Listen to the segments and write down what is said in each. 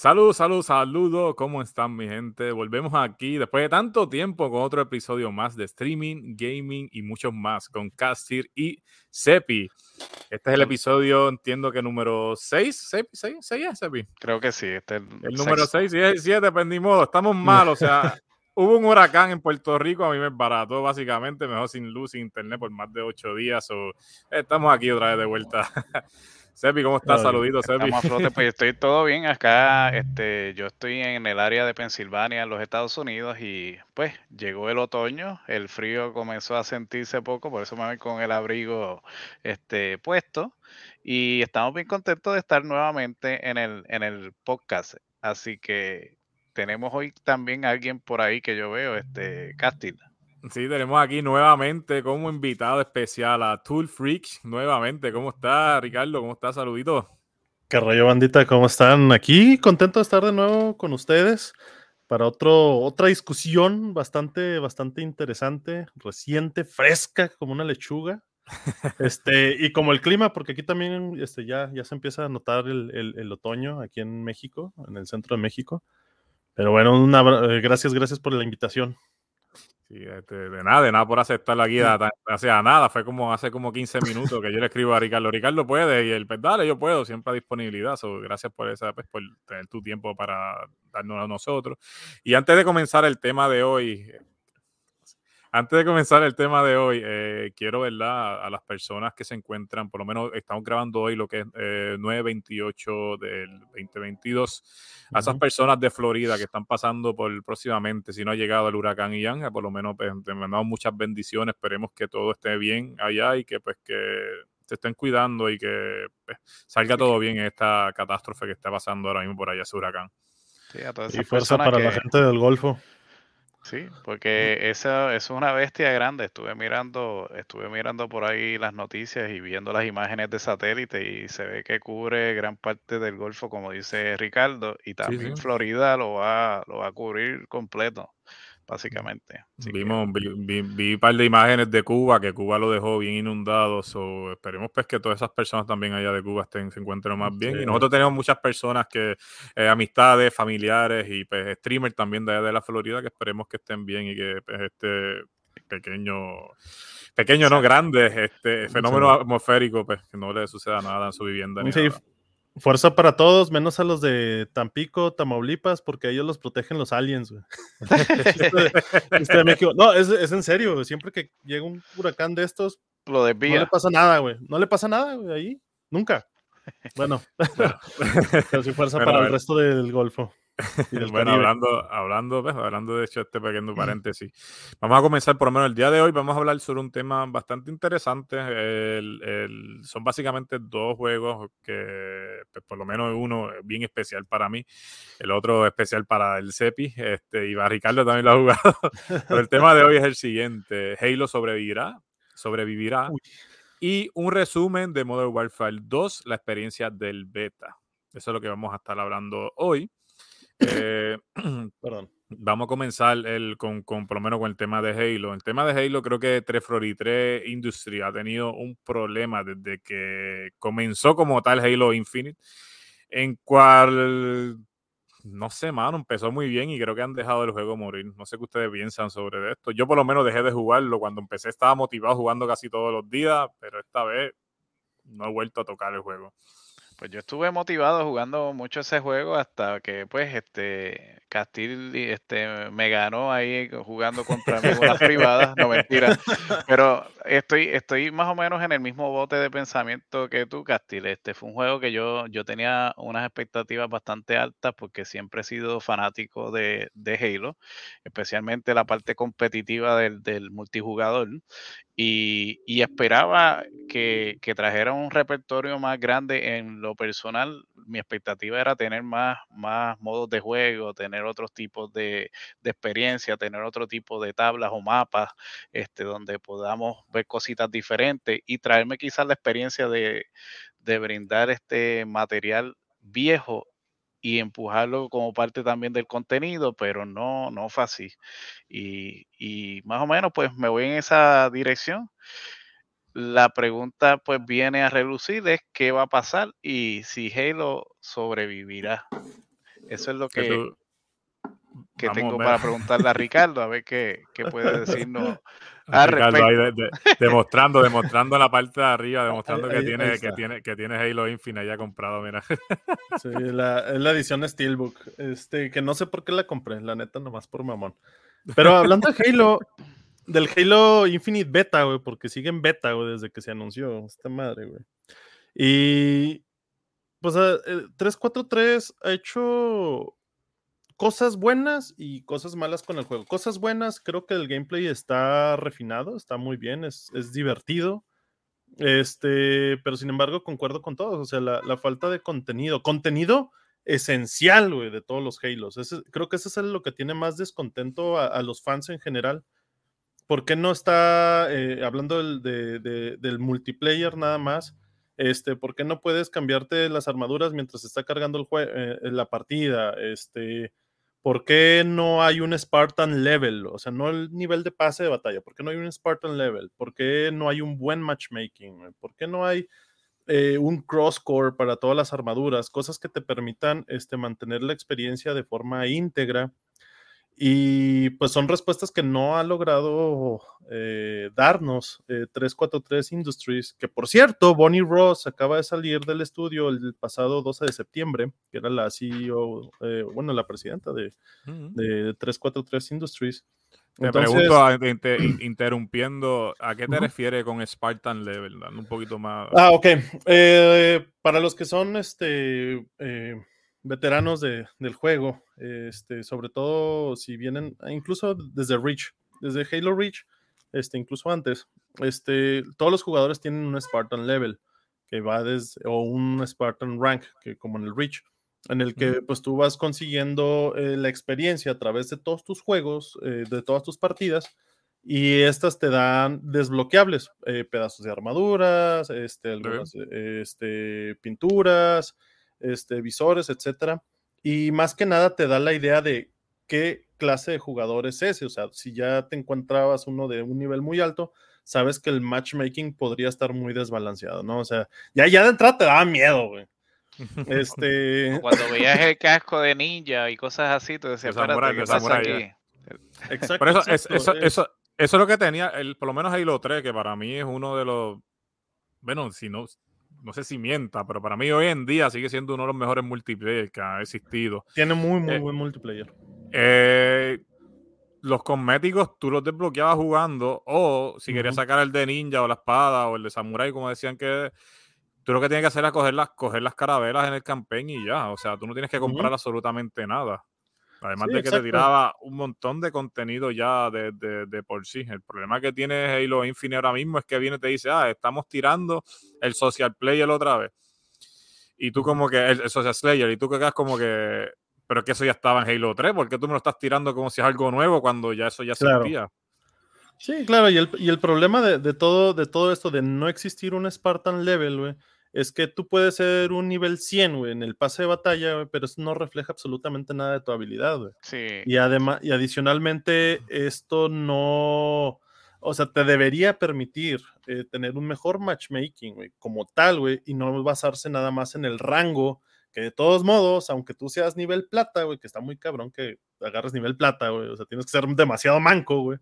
Salud, salud, saludo. ¿Cómo están, mi gente? Volvemos aquí después de tanto tiempo con otro episodio más de streaming, gaming y muchos más con Castir y Sepi. Este es el episodio, entiendo que número 6. ¿6? ¿6? ¿6 es, Sepi? Creo que sí. Este es el, número 6 y el 7, pues ni modo. Estamos mal, o sea, hubo un huracán en Puerto Rico, a mí me barató básicamente, mejor sin luz, sin internet por más de 8 días. O, estamos aquí otra vez de vuelta. Sepi, ¿cómo estás? Saluditos, Sepi. pues estoy todo bien acá. Este, yo estoy en el área de Pensilvania, en los Estados Unidos, y pues llegó el otoño, el frío comenzó a sentirse poco, por eso me voy con el abrigo este, puesto. Y estamos bien contentos de estar nuevamente en el, en el podcast. Así que tenemos hoy también alguien por ahí que yo veo, este, Castil. Sí, tenemos aquí nuevamente como invitado especial a Tool Freaks. Nuevamente, ¿cómo está Ricardo? ¿Cómo está? Saludito. ¿Qué rollo, bandita? ¿Cómo están? Aquí contento de estar de nuevo con ustedes para otro, otra discusión bastante, bastante interesante, reciente, fresca, como una lechuga. Este, y como el clima, porque aquí también este, ya, ya se empieza a notar el, el, otoño aquí en México, en el centro de México. Pero bueno, una, eh, gracias, gracias por la invitación. Sí, este, de nada, de nada por aceptar la guía, o sea, nada, fue como hace como 15 minutos que yo le escribo a Ricardo, Ricardo puede, y el pues dale, yo puedo, siempre a disponibilidad, gracias por esa, pues, por tener tu tiempo para darnos a nosotros. Y antes de comenzar el tema de hoy, antes de comenzar el tema de hoy, eh, quiero ¿verdad? a las personas que se encuentran, por lo menos estamos grabando hoy lo que es eh, 9-28 del 2022, a esas personas de Florida que están pasando por próximamente, si no ha llegado el huracán Ian, por lo menos pues, te mandamos muchas bendiciones, esperemos que todo esté bien allá y que pues que se estén cuidando y que pues, salga todo bien en esta catástrofe que está pasando ahora mismo por allá ese huracán. y fuerza para la gente del Golfo. Sí, porque eso, es una bestia grande. Estuve mirando, estuve mirando por ahí las noticias y viendo las imágenes de satélite y se ve que cubre gran parte del Golfo, como dice Ricardo, y también Florida lo va, lo va a cubrir completo básicamente. Vimos, vi, vi, un par de imágenes de Cuba, que Cuba lo dejó bien inundado, so, esperemos pues que todas esas personas también allá de Cuba estén, se encuentren más bien. Y nosotros tenemos muchas personas que, eh, amistades, familiares y pues streamers también de allá de la Florida, que esperemos que estén bien y que pues, este pequeño, pequeño, no grande, este fenómeno atmosférico, pues que no le suceda nada en su vivienda. Ni Fuerza para todos, menos a los de Tampico, Tamaulipas, porque ellos los protegen los aliens, no, es, en serio, siempre que llega un huracán de estos, Lo no le pasa nada, güey. No le pasa nada, güey, ahí. Nunca. Bueno, pero sí fuerza para el resto del Golfo. bueno, hablando, hablando, pues, hablando de hecho este pequeño paréntesis, vamos a comenzar por lo menos el día de hoy, vamos a hablar sobre un tema bastante interesante. son básicamente dos juegos que, pues, por lo menos uno bien especial para mí, el otro especial para el CEPI, este, y Ricardo también lo ha jugado. Pero el tema de hoy es el siguiente, Halo sobrevivirá, sobrevivirá, y un resumen de Modern Warfare 2, la experiencia del beta. Eso es lo que vamos a estar hablando hoy. Eh, Perdón. Vamos a comenzar el, con, con, por lo menos con el tema de Halo. El tema de Halo creo que 343 Industry ha tenido un problema desde que comenzó como tal Halo Infinite, en cual, no sé, mano, empezó muy bien y creo que han dejado el juego morir. No sé qué ustedes piensan sobre esto. Yo por lo menos dejé de jugarlo. Cuando empecé estaba motivado jugando casi todos los días, pero esta vez no he vuelto a tocar el juego. Pues yo estuve motivado jugando mucho ese juego hasta que pues este Castil este, me ganó ahí jugando contra mí con las privadas, no mentira. Pero estoy, estoy más o menos en el mismo bote de pensamiento que tú, Castil. Este fue un juego que yo, yo tenía unas expectativas bastante altas porque siempre he sido fanático de, de Halo, especialmente la parte competitiva del, del multijugador. Y, esperaba que, que, trajera un repertorio más grande en lo personal. Mi expectativa era tener más, más modos de juego, tener otros tipos de, de experiencia, tener otro tipo de tablas o mapas este, donde podamos ver cositas diferentes y traerme quizás la experiencia de, de brindar este material viejo y empujarlo como parte también del contenido, pero no, no fue así. Y, y, más o menos, pues me voy en esa dirección. La pregunta, pues, viene a relucir es qué va a pasar y si Halo sobrevivirá. Eso es lo que, que tengo para preguntarle a Ricardo, a ver qué, qué puede decirnos. Ricardo ahí demostrando, demostrando la parte de arriba, demostrando que, tiene, que, tiene, que tiene Halo Infinite ya comprado, mira. Sí, la, es la edición Steelbook, este, que no sé por qué la compré, la neta, nomás por mamón. Pero hablando de Halo, del Halo Infinite Beta, güey, porque sigue en beta, güey, desde que se anunció, esta madre, güey. Y pues 343 eh, ha hecho cosas buenas y cosas malas con el juego. Cosas buenas, creo que el gameplay está refinado, está muy bien, es, divertido. Este, pero sin embargo, concuerdo con todos. O sea, la, falta de contenido. Contenido esencial, güey, de todos los Halos. creo que eso es lo que tiene más descontento a, los fans en general. ¿Por qué no está eh, hablando del, del multiplayer nada más? Este, ¿por qué no puedes cambiarte las armaduras mientras está cargando el eh, la partida? Este, ¿por qué no hay un Spartan level? O sea, no el nivel de pase de batalla, ¿por qué no hay un Spartan level? ¿Por qué no hay un buen matchmaking? ¿Por qué no hay eh, un cross-core para todas las armaduras? Cosas que te permitan este, mantener la experiencia de forma íntegra y pues son respuestas que no ha logrado eh, darnos 343 eh, Industries, que por cierto, Bonnie Ross acaba de salir del estudio el pasado 12 de septiembre, que era la CEO, eh, bueno, la presidenta de, 343 Industries. Te pregunto, interrumpiendo, ¿a qué te refieres con Spartan Level? un poquito más. Ah, ok. para los que son este veteranos de, del juego, este, sobre todo si vienen, ah, incluso desde Reach, desde Halo Reach, este, incluso antes, este, todos los jugadores tienen un Spartan Level, que va desde, o un Spartan Rank, que como en el Reach, en el que pues tú vas consiguiendo eh, la experiencia a través de todos tus juegos, eh, de todas tus partidas, y estas te dan desbloqueables, eh, pedazos de armaduras, este, este, pinturas, este, visores, etcétera. Y más que nada te da la idea de qué clase de jugador es ese. O sea, si ya te encontrabas uno de un nivel muy alto, sabes que el matchmaking podría estar muy desbalanceado, ¿no? O sea, ya, ya de entrada te daba miedo, güey. Este... Cuando veías el casco de ninja y cosas así, te decías, espérate, ¿qué pasa aquí? Exacto, eso, eso, eso, es lo que tenía, el, por lo menos Halo 3, que para mí es uno de los, bueno, si no, no sé si mienta, pero para mí hoy en día sigue siendo uno de los mejores multiplayer que ha existido. Tiene muy, muy eh, buen multiplayer. Eh, los cosméticos tú los desbloqueabas jugando, o si querías sacar el de ninja o la espada o el de samurai, como decían que tú lo que tienes que hacer es coger las, coger las carabelas en el campaign y ya. O sea, tú no tienes que comprar absolutamente nada. Además de que te tiraba un montón de contenido ya de, de, por sí. El problema que tiene Halo Infinite ahora mismo es que viene y te dice, ah, estamos tirando el Social Player otra vez. Y tú como que, el, Social Player, y tú que quedas como que, pero que eso ya estaba en Halo 3, ¿por qué tú me lo estás tirando como si es algo nuevo cuando ya eso ya se existía? Sí, claro, y el, y el problema de, de, todo, de todo esto, de no existir un Spartan Level, güey, es que tú puedes ser un nivel 100, güey, en el pase de batalla, pero eso no refleja absolutamente nada de tu habilidad, güey. Sí. Y además, y adicionalmente, esto no, o sea, te debería permitir eh, tener un mejor matchmaking, güey, como tal, güey, y no basarse nada más en el rango, que de todos modos, aunque tú seas nivel plata, güey, que está muy cabrón que agarres nivel plata, güey, o sea, tienes que ser demasiado manco, güey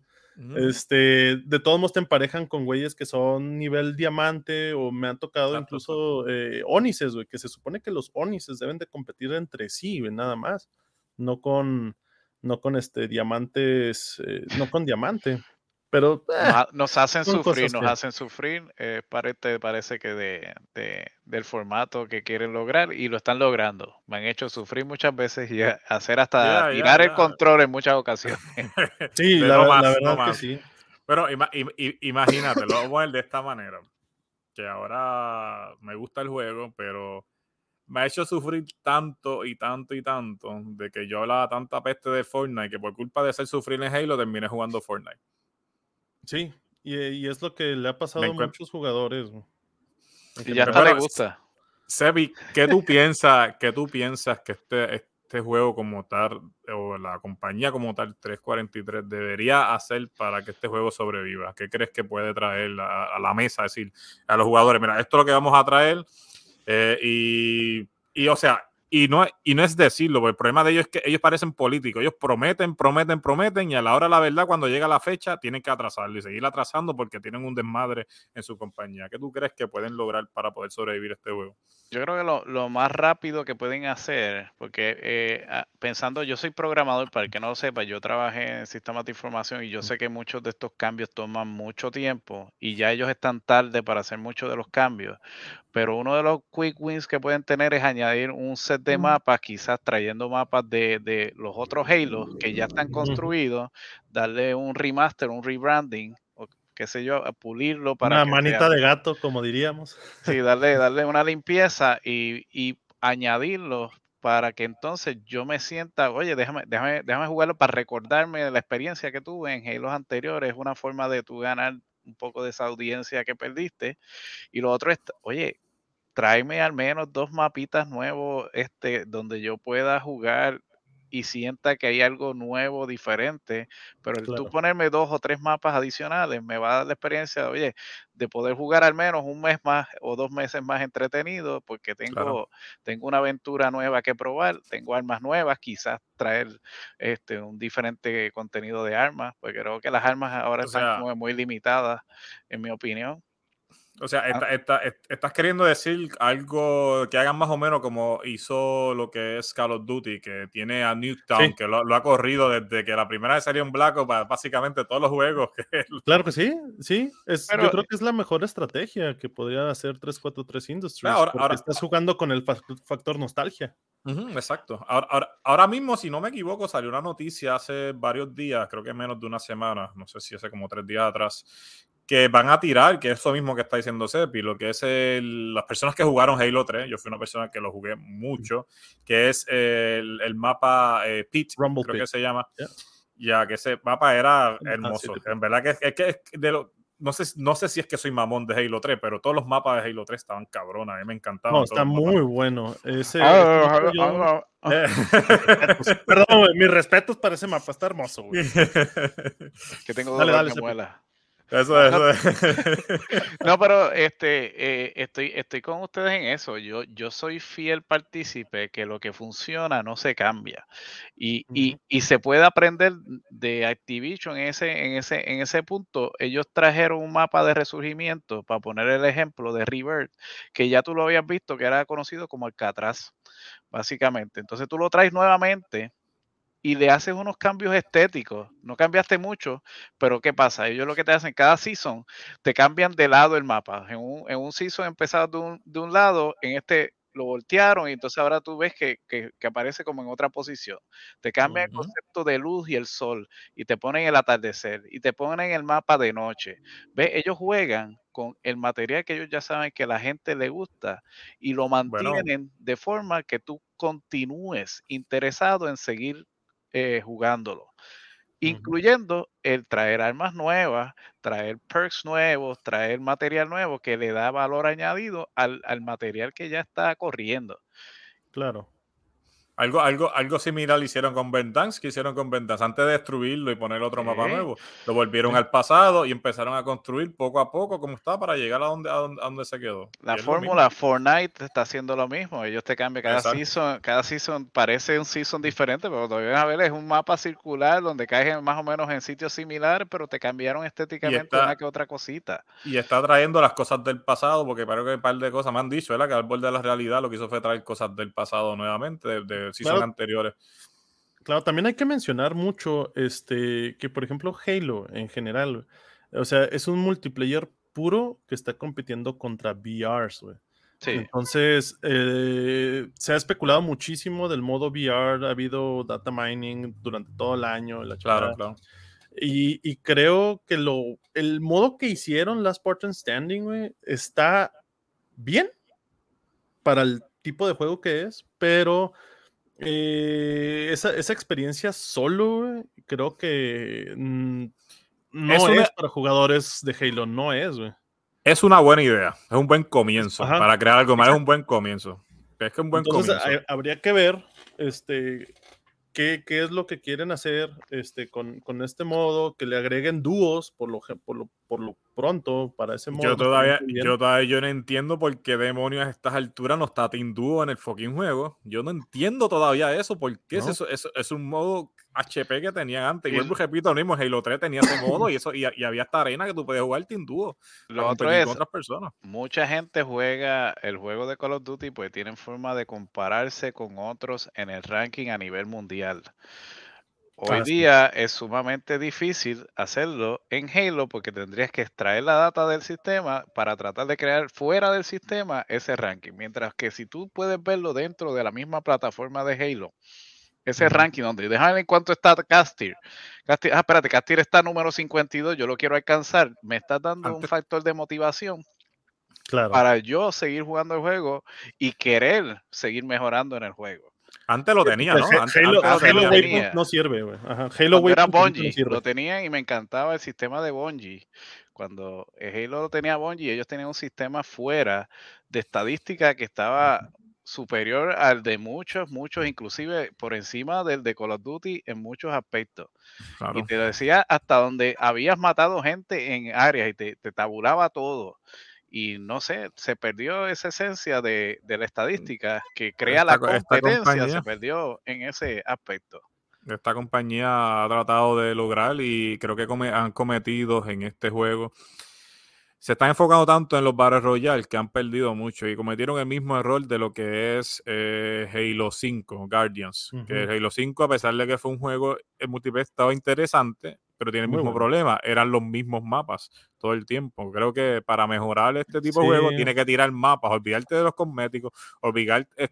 este, de todos modos te emparejan con güeyes que son nivel diamante o me han tocado incluso eh, Onices, güey, que se supone que los Onices deben de competir entre sí, güey, nada más, no con, no con este diamantes, eh, no con diamante. Pero eh, nos hacen sufrir, nos hacen sufrir. Eh, parece, parece que de, del formato que quieren lograr y lo están logrando. Me han hecho sufrir muchas veces y hacer hasta tirar el control en muchas ocasiones. sí, la, verdad que sí. Pero imagínate, lo vamos a ver de esta manera. Que ahora me gusta el juego, pero me ha hecho sufrir tanto y tanto y tanto de que yo hablaba tanta peste de Fortnite que por culpa de hacer sufrir en Halo terminé jugando Fortnite. Sí, y, es lo que le ha pasado a muchos jugadores. Y ya hasta le gusta. Sebi, ¿qué tú piensas, qué tú piensas que este, este juego como tal, o la compañía como tal, 343, debería hacer para que este juego sobreviva? ¿Qué crees que puede traer a, la mesa? Es decir, a los jugadores, mira, esto es lo que vamos a traer. Eh, y, y, o sea, y no, y no es decirlo, porque el problema de ellos es que ellos parecen políticos. Ellos prometen, prometen, prometen, y a la hora de la verdad, cuando llega la fecha, tienen que atrasarlo y seguir atrasando porque tienen un desmadre en su compañía. ¿Qué tú crees que pueden lograr para poder sobrevivir este juego? Yo creo que lo, lo más rápido que pueden hacer, porque eh, ah, pensando, yo soy programador, para el que no lo sepa, yo trabajé en sistemas de información y yo sé que muchos de estos cambios toman mucho tiempo y ya ellos están tarde para hacer muchos de los cambios. Pero uno de los quick wins que pueden tener es añadir un set de mapas, quizás trayendo mapas de, de los otros Halo que ya están construidos, darle un remaster, un rebranding qué sé yo, a pulirlo para... Una manita de gato, como diríamos. Sí, darle, darle una limpieza y, y añadirlo para que entonces yo me sienta, oye, déjame, déjame, déjame jugarlo para recordarme de la experiencia que tuve en Halo anteriores, es una forma de tú ganar un poco de esa audiencia que perdiste. Y lo otro es, oye, tráeme al menos dos mapitas nuevos este, donde yo pueda jugar y sienta que hay algo nuevo, diferente, pero el tú ponerme dos o tres mapas adicionales me va a dar la experiencia, oye, de poder jugar al menos un mes más o dos meses más entretenido, porque tengo, tengo una aventura nueva que probar, tengo armas nuevas, quizás traer este un diferente contenido de armas, porque creo que las armas ahora están muy limitadas, en mi opinión. O sea, ah. estás queriendo decir algo que hagan más o menos como hizo lo que es Call of Duty, que tiene a Newtown, que lo, ha corrido desde que la primera vez salió en Black Ops, básicamente todos los juegos. Claro que sí, sí. Es, yo creo que es la mejor estrategia que podría hacer 343 Industries. Ahora, estás jugando con el factor nostalgia. exacto. Ahora, ahora, mismo, si no me equivoco, salió una noticia hace varios días, creo que menos de una semana, no sé si hace como tres días atrás, que van a tirar, que es eso mismo que está diciendo Sepi, lo que es las personas que jugaron Halo 3, yo fui una persona que lo jugué mucho, que es el, el mapa eh, Pit, creo que se llama. Ya, que ese mapa era hermoso. En verdad que es, que de lo, no sé, no sé si es que soy mamón de Halo 3, pero todos los mapas de Halo 3 estaban cabronas, a mí me encantaban. No, está muy bueno. Ese, ah, ah, ah, Perdón, mis respetos para ese mapa, está hermoso, güey. que tengo dos dale, eso, eso. no, pero este, eh, estoy, estoy con ustedes en eso. Yo, yo soy fiel partícipe que lo que funciona no se cambia. Y, y, y, se puede aprender de Activision en ese, en, ese, en ese punto. Ellos trajeron un mapa de resurgimiento, para poner el ejemplo de Revert, que ya tú lo habías visto, que era conocido como Alcatraz, básicamente. Entonces tú lo traes nuevamente y le haces unos cambios estéticos. No cambiaste mucho, pero ¿qué pasa? Ellos lo que te hacen cada season, te cambian de lado el mapa. En un, en un season empezaron de un, de un lado, en este lo voltearon y entonces ahora tú ves que, que, aparece como en otra posición. Te cambian el concepto de luz y el sol y te ponen el atardecer y te ponen el mapa de noche. ¿Ves? Ellos juegan con el material que ellos ya saben que la gente le gusta y lo mantienen de forma que tú continúes interesado en seguir eh, jugándolo. Incluyendo el traer armas nuevas, traer perks nuevos, traer material nuevo que le da valor añadido al, al material que ya está corriendo. Claro. Algo, algo, algo similar hicieron con Vendansk, que hicieron con Vendansk antes de destruirlo y poner otro mapa nuevo. Lo volvieron al pasado y empezaron a construir poco a poco como está para llegar a donde, a donde, se quedó. La fórmula Fortnite está haciendo lo mismo. Ellos te cambian cada season, cada season parece un season diferente, pero todavía a ver es un mapa circular donde caes más o menos en sitios similares, pero te cambiaron estéticamente una que otra cosita. Y está trayendo las cosas del pasado, porque parece que un par de cosas me han dicho, ¿verdad? Que al borde de la realidad lo que hizo fue traer cosas del pasado nuevamente, de si son anteriores. Claro, también hay que mencionar mucho este, que, por ejemplo, Halo en general, o sea, es un multiplayer puro que está compitiendo contra VRs, Entonces, eh, se ha especulado muchísimo del modo VR, ha habido data mining durante todo el año. La claro, claro. Y, creo que lo, el modo que hicieron las Spartan Standing, está bien para el tipo de juego que es, pero eh, esa, experiencia solo, creo que mm, no es, para jugadores de Halo, no es, Es una buena idea, es un buen comienzo. Para crear algo más, es un buen comienzo. Es que un buen Entonces, habría que ver este, qué, qué es lo que quieren hacer este, con, con este modo, que le agreguen dúos por lo, por lo, por lo pronto para ese modo. Yo todavía, yo todavía yo no entiendo por qué demonios a estas alturas no está Team Dúo en el fucking juego. Yo no entiendo todavía eso, porque es, eso, es, es, un modo HP que tenían antes. Y vuelvo repito lo mismo, Halo 3 tenía ese modo y eso y, y, había esta arena que tú podías jugar Team Dúo. Lo otro es, otras personas. mucha gente juega el juego de Call of Duty pues tienen forma de compararse con otros en el ranking a nivel mundial. Hoy día es sumamente difícil hacerlo en Halo porque tendrías que extraer la data del sistema para tratar de crear fuera del sistema ese ranking. Mientras que si tú puedes verlo dentro de la misma plataforma de Halo, ese ranking donde déjame en cuánto está Castir. Castir ah, espérate, Castir está número 52, yo lo quiero alcanzar. Me está dando un factor de motivación claro. para yo seguir jugando el juego y querer seguir mejorando en el juego. Antes lo tenía, ¿no? Antes, Halo, antes Halo Waypoint no sirve, güey. Halo Waypoint era Bungie, no lo tenía y me encantaba el sistema de Bungie. Cuando Halo lo tenía Bungie, ellos tenían un sistema fuera de estadística que estaba superior al de muchos, muchos, inclusive por encima del de Call of Duty en muchos aspectos. Claro. Y te decía hasta donde habías matado gente en áreas y te, te tabulaba todo y no sé, se perdió esa esencia de, de la estadística que crea esta, la competencia, se perdió en ese aspecto. Esta compañía ha tratado de lograr y creo que come, han cometido en este juego. Se están enfocando tanto en los Battle Royale que han perdido mucho y cometieron el mismo error de lo que es eh, Halo 5, Guardians. Uh -huh. Que Halo 5, a pesar de que fue un juego, el multiplayer estaba interesante, pero tiene el mismo bueno. problema, eran los mismos mapas todo el tiempo. Creo que para mejorar este tipo sí. de juego tiene que tirar mapas, olvidarte de los cosméticos, olvidar... Eh,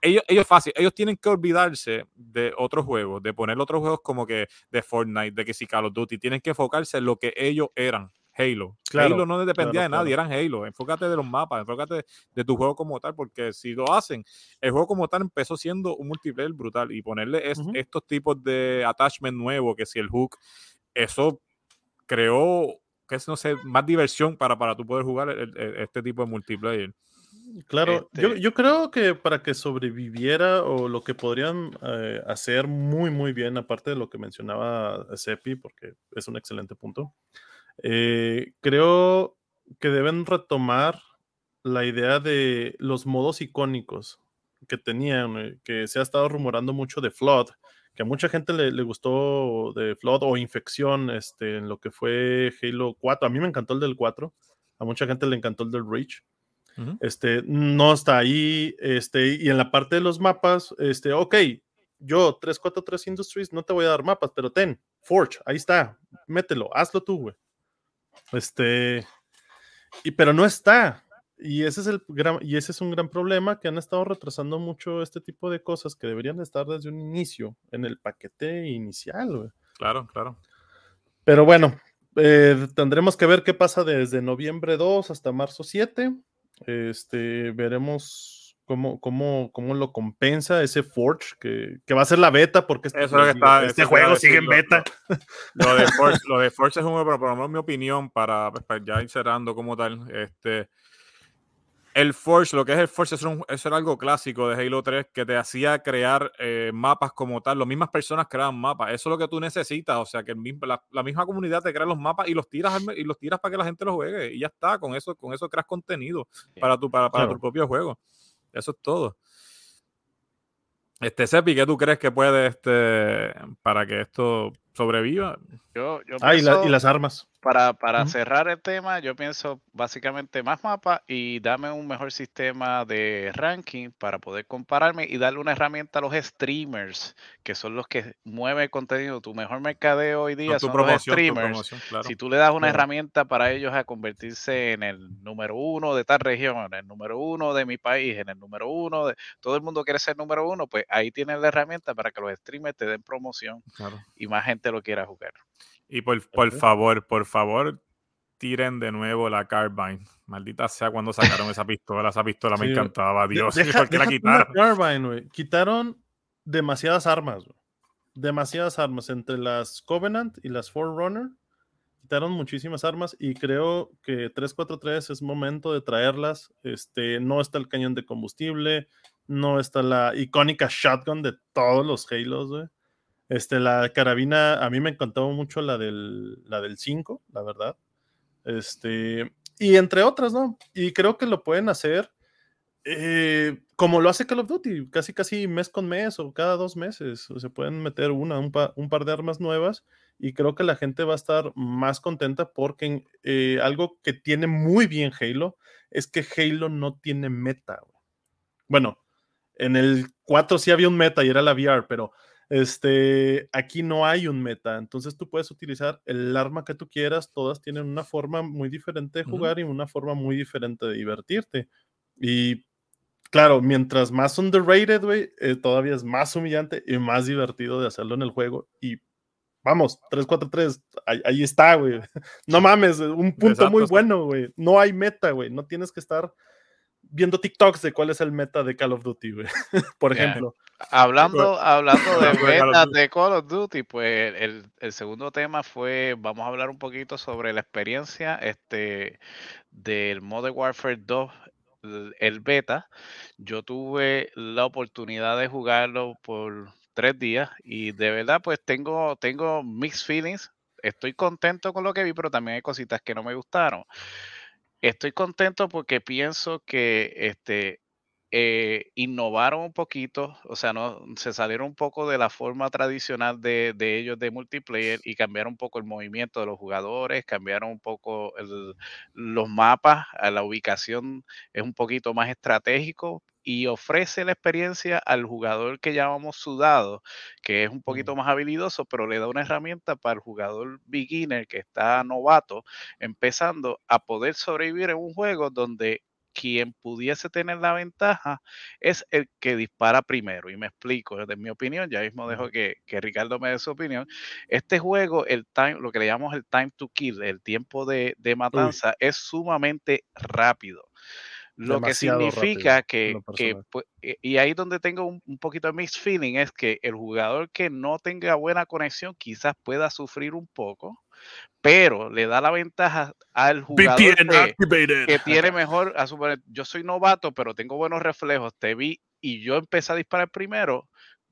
ellos, ellos fácil, ellos tienen que olvidarse de otros juegos, de poner otros juegos como que de Fortnite, de que si Call of Duty, tienen que enfocarse en lo que ellos eran. Halo. Claro, Halo no dependía claro, de nadie, eran Halo. Enfócate de los mapas, enfócate de, de, tu juego como tal, porque si lo hacen, el juego como tal empezó siendo un multiplayer brutal y ponerle es, uh -huh. estos tipos de attachment nuevos, que si el hook, eso creó, que es, no sé, más diversión para, para tú poder jugar el, el, este tipo de multiplayer. Claro, este... yo, yo, creo que para que sobreviviera o lo que podrían eh, hacer muy, muy bien, aparte de lo que mencionaba Seppi, porque es un excelente punto, eh, creo que deben retomar la idea de los modos icónicos que tenían, eh, que se ha estado rumorando mucho de Flood, que a mucha gente le, le, gustó de Flood o Infección este, en lo que fue Halo 4. A mí me encantó el del 4, a mucha gente le encantó el del Reach. Uh -huh. Este no está ahí. Este, y en la parte de los mapas, este, ok, yo 343 Industries no te voy a dar mapas, pero ten, Forge, ahí está, mételo, hazlo tú, güey. Este, y pero no está. Y ese es el gran, y ese es un gran problema que han estado retrasando mucho este tipo de cosas que deberían estar desde un inicio, en el paquete inicial. Güey. Claro, claro. Pero bueno, eh, tendremos que ver qué pasa desde noviembre 2 hasta marzo 7. Este, veremos cómo, cómo, cómo lo compensa ese Forge, que, que va a ser la beta, porque este, eso es está, este juego sigue en beta. Lo, lo, de Forge, lo, de Forge, es un pero por lo menos mi opinión, para, para ya ir cerrando como tal, este el Forge, lo que es el Forge, eso, un, eso, era algo clásico de Halo 3 que te hacía crear eh, mapas como tal. Las mismas personas creaban mapas. Eso es lo que tú necesitas. O sea, que el, la, la, misma comunidad te crea los mapas y los tiras y los tiras para que la gente los juegue. Y ya está. Con eso, con eso creas contenido para tu, para, para claro. tu propio juego. Eso es todo. Este, Sepi, ¿qué tú crees que puede este, para que esto sobreviva? Yo, yo ah, y, la, y, las armas. Para, para uh -huh. cerrar el tema, yo pienso básicamente más mapas y dame un mejor sistema de ranking para poder compararme y darle una herramienta a los streamers, que son los que mueven el contenido. Tu mejor mercadeo hoy día no, son los streamers. Claro. Si tú le das una claro. herramienta para ellos a convertirse en el número uno de tal región, en el número uno de mi país, en el número uno de todo el mundo quiere ser número uno, pues ahí tienes la herramienta para que los streamers te den promoción claro. y más gente lo quiera jugar. Y por, por favor, por favor, tiren de nuevo la Carbine. Maldita sea cuando sacaron esa pistola. Esa pistola sí. me encantaba. Dios, deja, ¿por qué la quitaron? Carbine, Quitaron demasiadas armas. Wey. Demasiadas armas. Entre las Covenant y las Forerunner. Quitaron muchísimas armas y creo que 343 es momento de traerlas. Este, no está el cañón de combustible. No está la icónica shotgun de todos los Halos, güey Este, la carabina, a mí me encantó mucho la del, la del 5, la verdad. Este, y entre otras, ¿no? Y creo que lo pueden hacer eh, como lo hace Call of Duty, casi casi mes con mes o cada dos meses. Se pueden meter una, un, par de armas nuevas y creo que la gente va a estar más contenta porque eh, algo que tiene muy bien Halo es que Halo no tiene meta. Bueno, en el 4 sí había un meta y era la VR, pero este, aquí no hay un meta, entonces tú puedes utilizar el arma que tú quieras, todas tienen una forma muy diferente de jugar y una forma muy diferente de divertirte. Y claro, mientras más underrated, güey, eh, todavía es más humillante y más divertido de hacerlo en el juego. Y vamos, 3-4-3, ahí, ahí, está, güey. No mames, un punto muy bueno, güey. No hay meta, güey. No tienes que estar viendo TikToks de cuál es el meta de Call of Duty, güey. Por ejemplo. Hablando, hablando de metas de Call of Duty, pues el, el, segundo tema fue, vamos a hablar un poquito sobre la experiencia este, del Modern Warfare 2 el beta, yo tuve la oportunidad de jugarlo por tres días y de verdad pues tengo, tengo mixed feelings. Estoy contento con lo que vi, pero también hay cositas que no me gustaron. Estoy contento porque pienso que este, eh, innovaron un poquito, o sea, no se salieron un poco de la forma tradicional de, ellos de multiplayer y cambiaron un poco el movimiento de los jugadores, cambiaron un poco los mapas, la ubicación es un poquito más estratégico y ofrece la experiencia al jugador que llamamos sudado, que es un poquito más habilidoso, pero le da una herramienta para el jugador beginner que está novato, empezando a poder sobrevivir en un juego donde quien pudiese tener la ventaja es el que dispara primero. Y me explico, desde mi opinión, ya mismo dejo que, Ricardo me dé su opinión. Este juego, el time, lo que le llamamos el time to kill, el tiempo de, matanza, es sumamente rápido. Lo que significa que, pues, e, y ahí donde tengo un, un, poquito de mixed feeling, es que el jugador que no tenga buena conexión quizás pueda sufrir un poco, pero le da la ventaja al jugador que, tiene mejor, a yo soy novato, pero tengo buenos reflejos, te vi y yo empecé a disparar primero,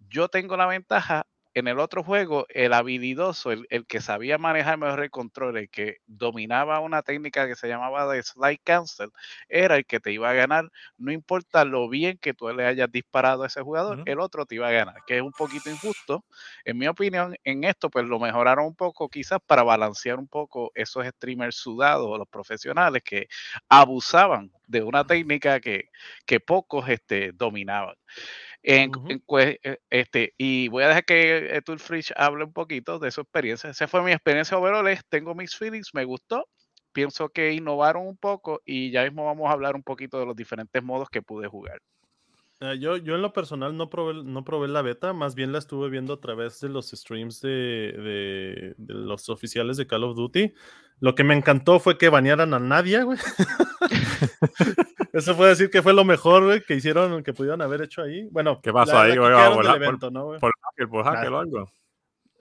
yo tengo la ventaja en el otro juego, el habilidoso, el, que sabía manejar mejor el control, el que dominaba una técnica que se llamaba de slide cancel, era el que te iba a ganar, no importa lo bien que tú le hayas disparado a ese jugador, el otro te iba a ganar, que es un poquito injusto. En mi opinión, en esto, pues lo mejoraron un poco, quizás para balancear un poco esos streamers sudados o los profesionales que abusaban de una técnica que, que pocos este, dominaban. En, eh, este, y voy a dejar que eh, Tulfrich hable un poquito de su experiencia. Esa fue mi experiencia overall. Tengo mis feelings, me gustó. Pienso que innovaron un poco y ya mismo vamos a hablar un poquito de los diferentes modos que pude jugar. Ah, yo, yo en lo personal no probé, no probé la beta, más bien la estuve viendo a través de los streams de, de, los oficiales de Call of Duty. Lo que me encantó fue que banearan a nadie, güey. Eso fue decir que fue lo mejor que hicieron, que pudieron haber hecho ahí. Bueno, ¿qué pasó ahí, güey? Evento, ¿no, por, por, hacker o algo.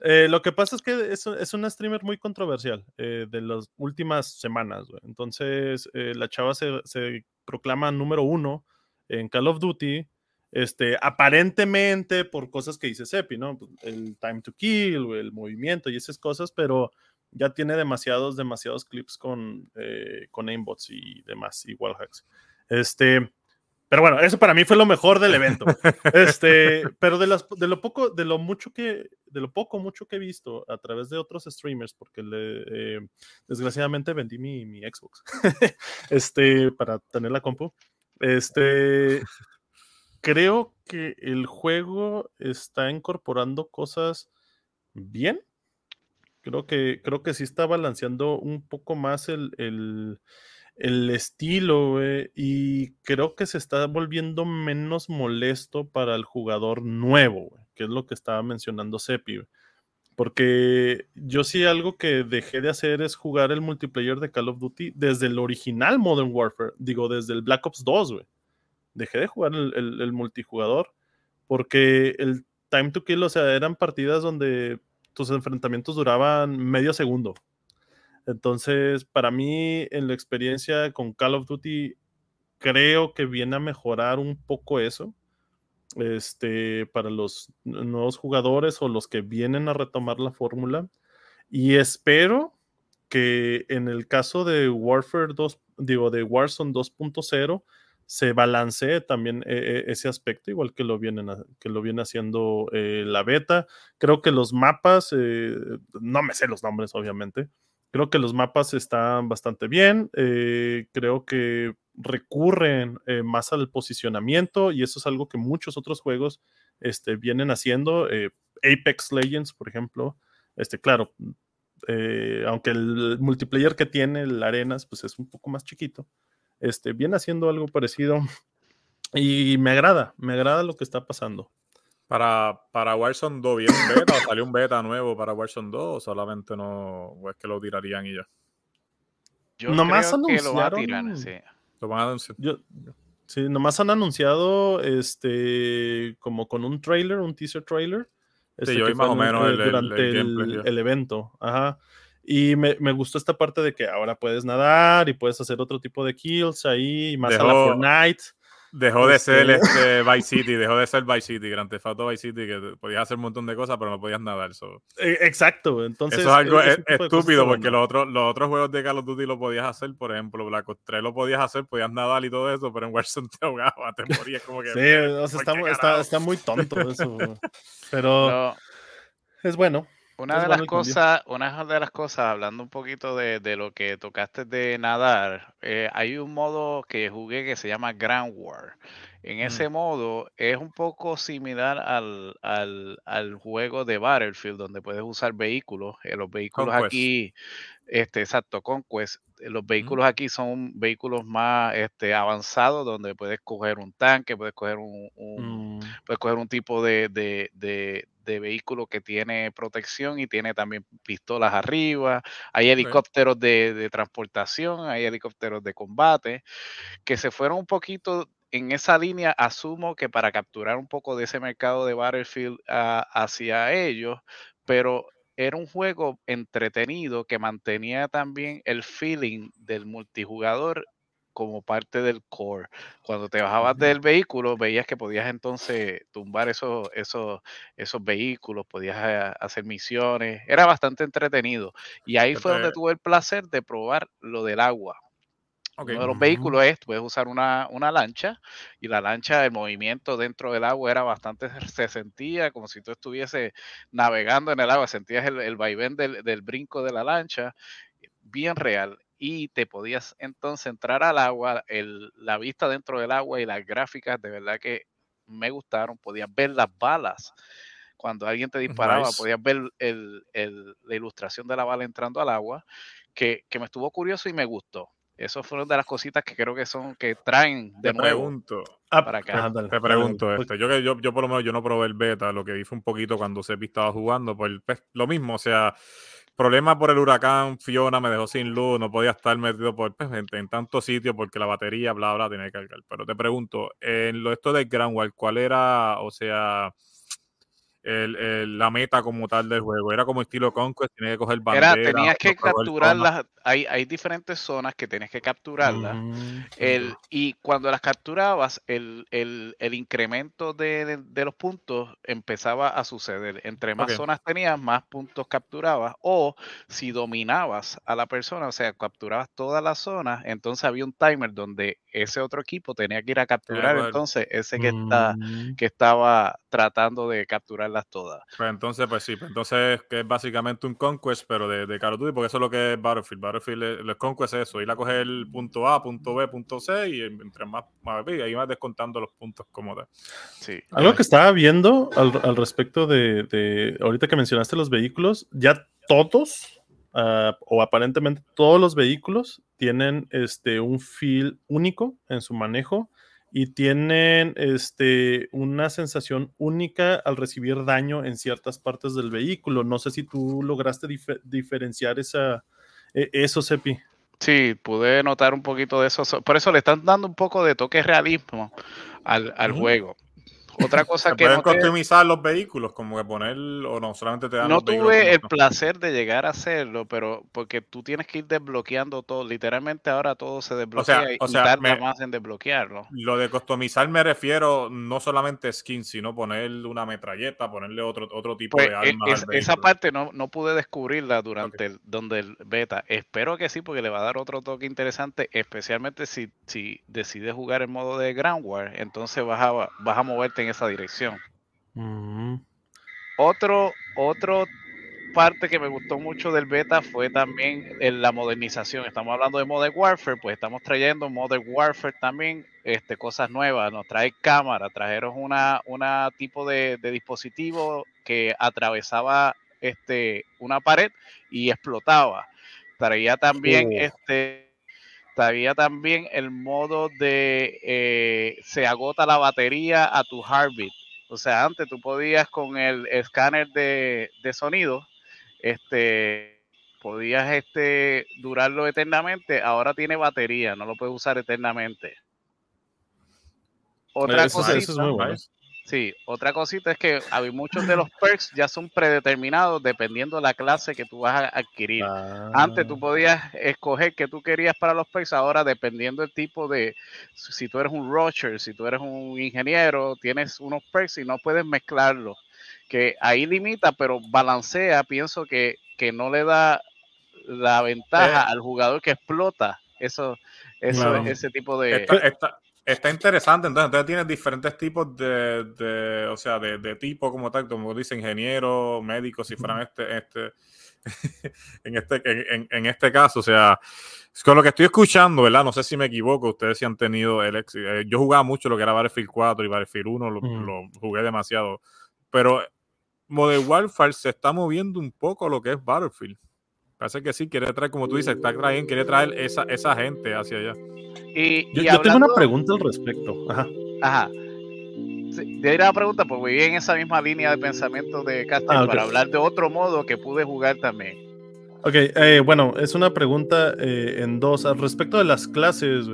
Eh, lo que pasa es que es, es una streamer muy controversial eh, de las últimas semanas, güey. Entonces, eh, la chava se, se proclama número uno en Call of Duty, este, aparentemente por cosas que dice Sepi, ¿no? Pues, el time to kill, el movimiento y esas cosas, pero ya tiene demasiados, demasiados clips con, eh, con aimbots y demás, y wallhacks. Este, pero bueno, eso para mí fue lo mejor del evento. Este, pero de, las, de lo poco, de lo mucho que, de lo poco, mucho que he visto a través de otros streamers, porque le, eh, desgraciadamente vendí mi, mi Xbox, este, para tener la compu. Este, creo que el juego está incorporando cosas bien. Creo que, creo que sí está balanceando un poco más el, el, estilo, y creo que se está volviendo menos molesto para el jugador nuevo, que es lo que estaba mencionando Sepi. Porque yo sí algo que dejé de hacer es jugar el multiplayer de Call of Duty desde el original Modern Warfare, digo, desde el Black Ops 2, güey. Dejé de jugar el, multijugador porque el time to kill, o sea, eran partidas donde tus enfrentamientos duraban medio segundo. Entonces, para mí, en la experiencia con Call of Duty, creo que viene a mejorar un poco eso este, para los nuevos jugadores o los que vienen a retomar la fórmula. Y espero que en el caso de Warfare 2, digo, de Warzone 2.0, se balancee también eh, ese aspecto, igual que lo, vienen que lo viene haciendo eh, la beta. Creo que los mapas, eh, no me sé los nombres, obviamente. Creo que los mapas están bastante bien. creo que recurren más al posicionamiento y eso es algo que muchos otros juegos este, vienen haciendo. Apex Legends, por ejemplo. Este, claro, aunque el multiplayer que tiene el Arenas pues es un poco más chiquito este, viene haciendo algo parecido y me agrada, me agrada lo que está pasando. Para, para Warzone 2, ¿viene un beta o salió un beta nuevo para Warzone 2 o solamente no, o es que lo tirarían y ya? Yo nomás creo que lo, van a tirar, sí. Lo van a anunciar. sí, nomás han anunciado este como con un trailer, un teaser trailer. Este, sí, yo vi más o menos el, durante el, el, evento. Ajá. Y me, me, gustó esta parte de que ahora puedes nadar y puedes hacer otro tipo de kills ahí, más a la Fortnite. Dejó de ser este, este Vice City, dejó de ser Vice City, Grand Theft Auto Vice City, que podías hacer un montón de cosas, pero no podías nadar. E, exacto, entonces... Eso es algo estúpido, porque los otros, los otros juegos de Call of Duty lo podías hacer, por ejemplo, Black Ops 3 lo podías hacer, podías nadar y todo eso, pero en Warzone te ahogaba, te morías como que... sí, o sea, está, está, está, muy tonto eso, pero es bueno. Una de las cosas, una de las cosas, hablando un poquito de, lo que tocaste de nadar, eh, hay un modo que jugué que se llama Grand War. En mm. ese modo es un poco similar al, al, juego de Battlefield, donde puedes usar vehículos. Eh, los vehículos aquí, este, exacto, Conquest. Eh, los vehículos aquí son vehículos más este, avanzados, donde puedes coger un tanque, puedes coger un, mm. puedes coger un tipo de, de vehículo que tiene protección y tiene también pistolas arriba. Hay helicópteros de, transportación, hay helicópteros de combate, que se fueron un poquito en esa línea. Asumo que para capturar un poco de ese mercado de Battlefield ah, hacia ellos, pero era un juego entretenido que mantenía también el feeling del multijugador como parte del core. Cuando te bajabas del vehículo, veías que podías entonces tumbar esos, esos, esos vehículos, podías eh, hacer misiones. Era bastante entretenido. Y ahí fue donde tuve el placer de probar lo del agua. Uno de los vehículos es, puedes usar una, lancha y la lancha, el movimiento dentro del agua era bastante, se sentía como si tú estuvieses navegando en el agua, sentías el, el vaivén del, del, brinco de la lancha, bien real y te podías entonces entrar al agua, el, la vista dentro del agua y las gráficas de verdad que me gustaron, podías ver las balas. Cuando alguien te disparaba, podías ver el, el, la ilustración de la bala entrando al agua, que, que me estuvo curioso y me gustó. Eso fueron de las cositas que creo que son que traen de te nuevo pregunto, ah, para acá. te pregunto esto. Yo, yo, yo por lo menos yo no probé el beta, lo que vi fue un poquito cuando Sepi estaba jugando, pues, pues lo mismo, o sea, problema por el huracán Fiona me dejó sin luz, no podía estar metido por, pues, en, tantos sitios porque la batería, bla, bla, tenía que cargar. Pero te pregunto, en lo esto de Grand ¿cuál era, o sea, el, la meta como tal del juego. Era como estilo Conquest, tenías que coger banderas. Era, tenías que capturarlas. Hay, hay diferentes zonas que tienes que capturarlas. Mm, el, y cuando las capturabas, el, el, el incremento de, de, los puntos empezaba a suceder. Entre más zonas tenías, más puntos capturabas. O si dominabas a la persona, o sea, capturabas todas las zonas, entonces había un timer donde ese otro equipo tenía que ir a capturar entonces ese que, está, mm. que estaba tratando de todas. Pues entonces, pues sí, pues entonces que es básicamente un conquest, pero de, de Call of Duty, porque eso es lo que es Battlefield. Battlefield, el conquest es eso, ir a coger el punto A, punto B, punto C, y entre más, más ahí vas descontando los puntos como de. Sí. Algo que estaba viendo al, al respecto de, de, ahorita que mencionaste los vehículos, ya todos Ah, o aparentemente todos los vehículos tienen este, un feel único en su manejo y tienen este, una sensación única al recibir daño en ciertas partes del vehículo. No sé si tú lograste diferenciar esa, e, eso, Sepi. Sí, pude notar un poquito de eso. Por eso le están dando un poco de toque realismo al, al juego Otra cosa que pueden customizar los vehículos, como que poner, o no, solamente te dan No tuve el placer de llegar a hacerlo, pero porque tú tienes que ir desbloqueando todo. Literalmente ahora todo se desbloquea o sea, y tarda más en desbloquearlo. Lo de customizar me refiero no solamente skin, sino poner una metralleta, ponerle otro, otro tipo pues, de e, arma. esa parte no, no pude descubrirla durante el, donde el beta. Espero que sí, porque le va a dar otro toque interesante, especialmente si, si decides jugar en modo de Ground War, entonces vas a, vas a moverte en esa dirección. Otro, otro parte que me gustó mucho del beta fue también en la modernización. Estamos hablando de Modern Warfare, pues estamos trayendo Modern Warfare también, este, cosas nuevas. Nos trae cámara, trajeron una, una tipo de, dispositivo que atravesaba este, una pared y explotaba. Traía también este traía también el modo de eh, se agota la batería a tu heartbeat. O sea, antes tú podías con el escáner de, sonido, este, podías este, durarlo eternamente. Ahora tiene batería, no lo puedes usar eternamente. Otra cosa es muy bueno. Sí, otra cosita es que hay muchos de los perks ya son predeterminados dependiendo de la clase que tú vas a adquirir. Antes tú ah. podías escoger qué tú querías para los perks, ahora dependiendo del tipo de, si tú eres un rusher, si tú eres un ingeniero, tienes unos perks y no puedes mezclarlos. Que ahí limita, pero balancea, pienso que, que no le da la ventaja eh. al jugador que explota eso, eso ese tipo de... Está interesante, entonces, entonces tienes diferentes tipos de, de o sea, de, de, tipo como tal, como dice ingeniero, médico, si fueran este, este, en este, en, en, este caso, o sea, con lo que estoy escuchando, ¿verdad? No sé si me equivoco, ustedes sí han tenido el éxito. Eh, yo jugaba mucho lo que era Battlefield 4 y Battlefield 1, lo, lo jugué demasiado, pero Modern Warfare se está moviendo un poco lo que es Battlefield. Parece que sí, quiere traer, como tú dices, está trayendo, quiere traer esa, esa gente hacia allá. Y, yo, tengo una pregunta al respecto. Ajá. Ajá. Sí, de ir a la pregunta, pues voy en esa misma línea de pensamiento de Castillo ah, para hablar de otro modo que pude jugar también. Ok, eh, bueno, es una pregunta eh, en dos. Al respecto de las clases,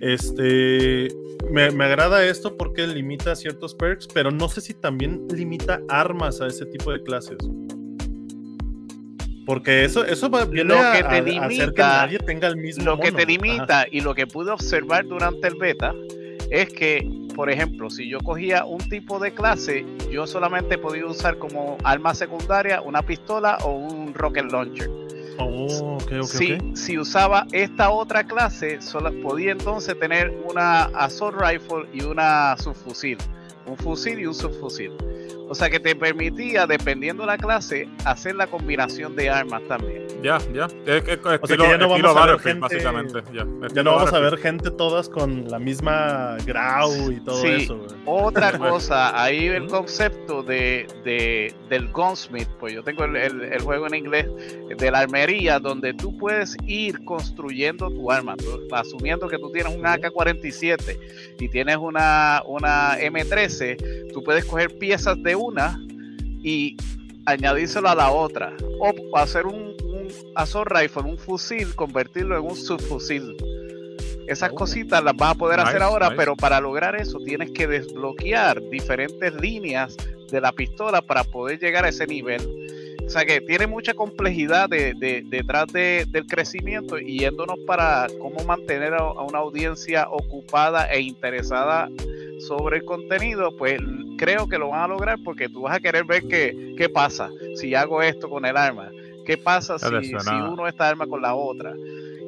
Este, me, me, agrada esto porque limita ciertos perks, pero no sé si también limita armas a ese tipo de clases. Porque eso, eso viene lo que te limita, hacer que nadie tenga el mismo. Lo que te limita y lo que pude observar durante el beta es que, por ejemplo, si yo cogía un tipo de clase, yo solamente podía usar como arma secundaria una pistola o un rocket launcher. Oh, okay, si, si, usaba esta otra clase, solo podía entonces tener una assault rifle y una subfusil. Un fusil y un subfusil. O sea que te permitía, dependiendo la clase, hacer la combinación de armas también. Ya, ya. o sea que ya no vamos a ver gente, básicamente. Ya, no vamos a ver gente todas con la misma grau y todo eso. Otra cosa, ahí el concepto de, de, del gunsmith, pues yo tengo el, el, juego en inglés, de la armería, donde tú puedes ir construyendo tu arma, asumiendo que tú tienes un AK-47 y tienes una, una M13, tú puedes coger piezas de una y añadírselo a la otra. O hacer un, un assault rifle, un fusil, convertirlo en un subfusil. Esas oh. cositas las vas a poder hacer ahora, pero para lograr eso tienes que desbloquear diferentes líneas de la pistola para poder llegar a ese nivel. O sea que tiene mucha complejidad de, detrás del crecimiento y yéndonos para cómo mantener a, una audiencia ocupada e interesada sobre el contenido, pues creo que lo van a lograr porque tú vas a querer ver qué, qué pasa si hago esto con el arma, qué pasa si, si uno está arma con la otra.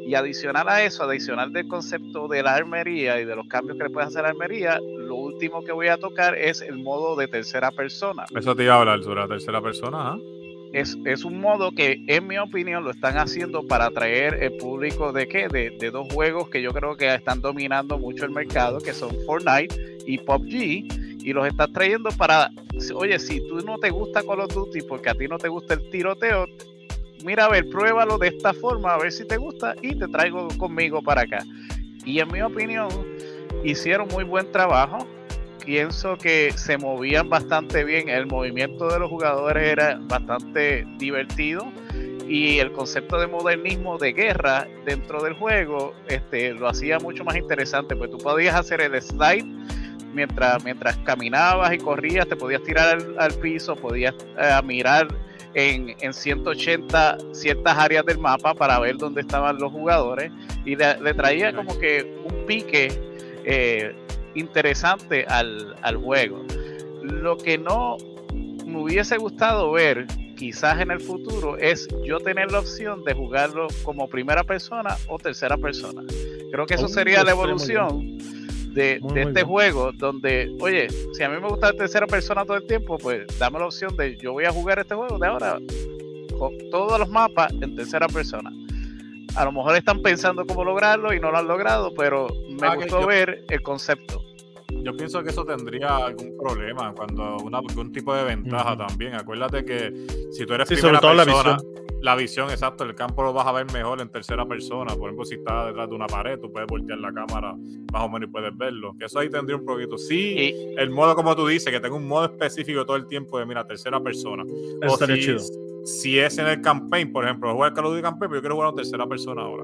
Y adicional a eso, adicional del concepto de la armería y de los cambios que le puede hacer la armería, lo último que voy a tocar es el modo de tercera persona. Eso te iba a hablar sobre la tercera persona, ¿ah? es, un modo que, en mi opinión, lo están haciendo para atraer el público de qué? De, de, dos juegos que yo creo que están dominando mucho el mercado, que son Fortnite y PUBG, y los estás trayendo para, oye, si tú no te gusta Call of Duty porque a ti no te gusta el tiroteo, mira a ver, pruébalo de esta forma, a ver si te gusta y te traigo conmigo para acá. Y en mi opinión, hicieron muy buen trabajo. Pienso que se movían bastante bien, el movimiento de los jugadores era bastante divertido. Y el concepto de modernismo de guerra dentro del juego este, lo hacía mucho más interesante, pues tú podías hacer el slide mientras, mientras caminabas y corrías, te podías tirar al, piso, podías eh, mirar en, en, 180 ciertas áreas del mapa para ver dónde estaban los jugadores y le, traía como que un pique eh, interesante al, al juego. Lo que no me hubiese gustado ver quizás en el futuro es yo tener la opción de jugarlo como primera persona o tercera persona. Creo que eso sería la evolución de, este juego, donde, oye, si a mí me gusta la tercera persona todo el tiempo, pues dame la opción de yo voy a jugar este juego de ahora con todos los mapas en tercera persona. A lo mejor están pensando cómo lograrlo y no lo han logrado, pero me ah, gustó ver el concepto yo pienso que eso tendría algún problema cuando una, algún tipo de ventaja también. Acuérdate que si tú eres primera persona, la visión. La visión, exacto, el campo lo vas a ver mejor en tercera persona. Por ejemplo, si estás detrás de una pared, tú puedes voltear la cámara más o menos y puedes verlo. Que eso ahí tendría un poquito. Sí, el modo como tú dices, que tenga un modo específico todo el tiempo de, mira, tercera persona. Eso estaría chido si es en el campaign, por ejemplo, jugar Call of Duty Campaign, pero yo quiero jugar en tercera persona ahora.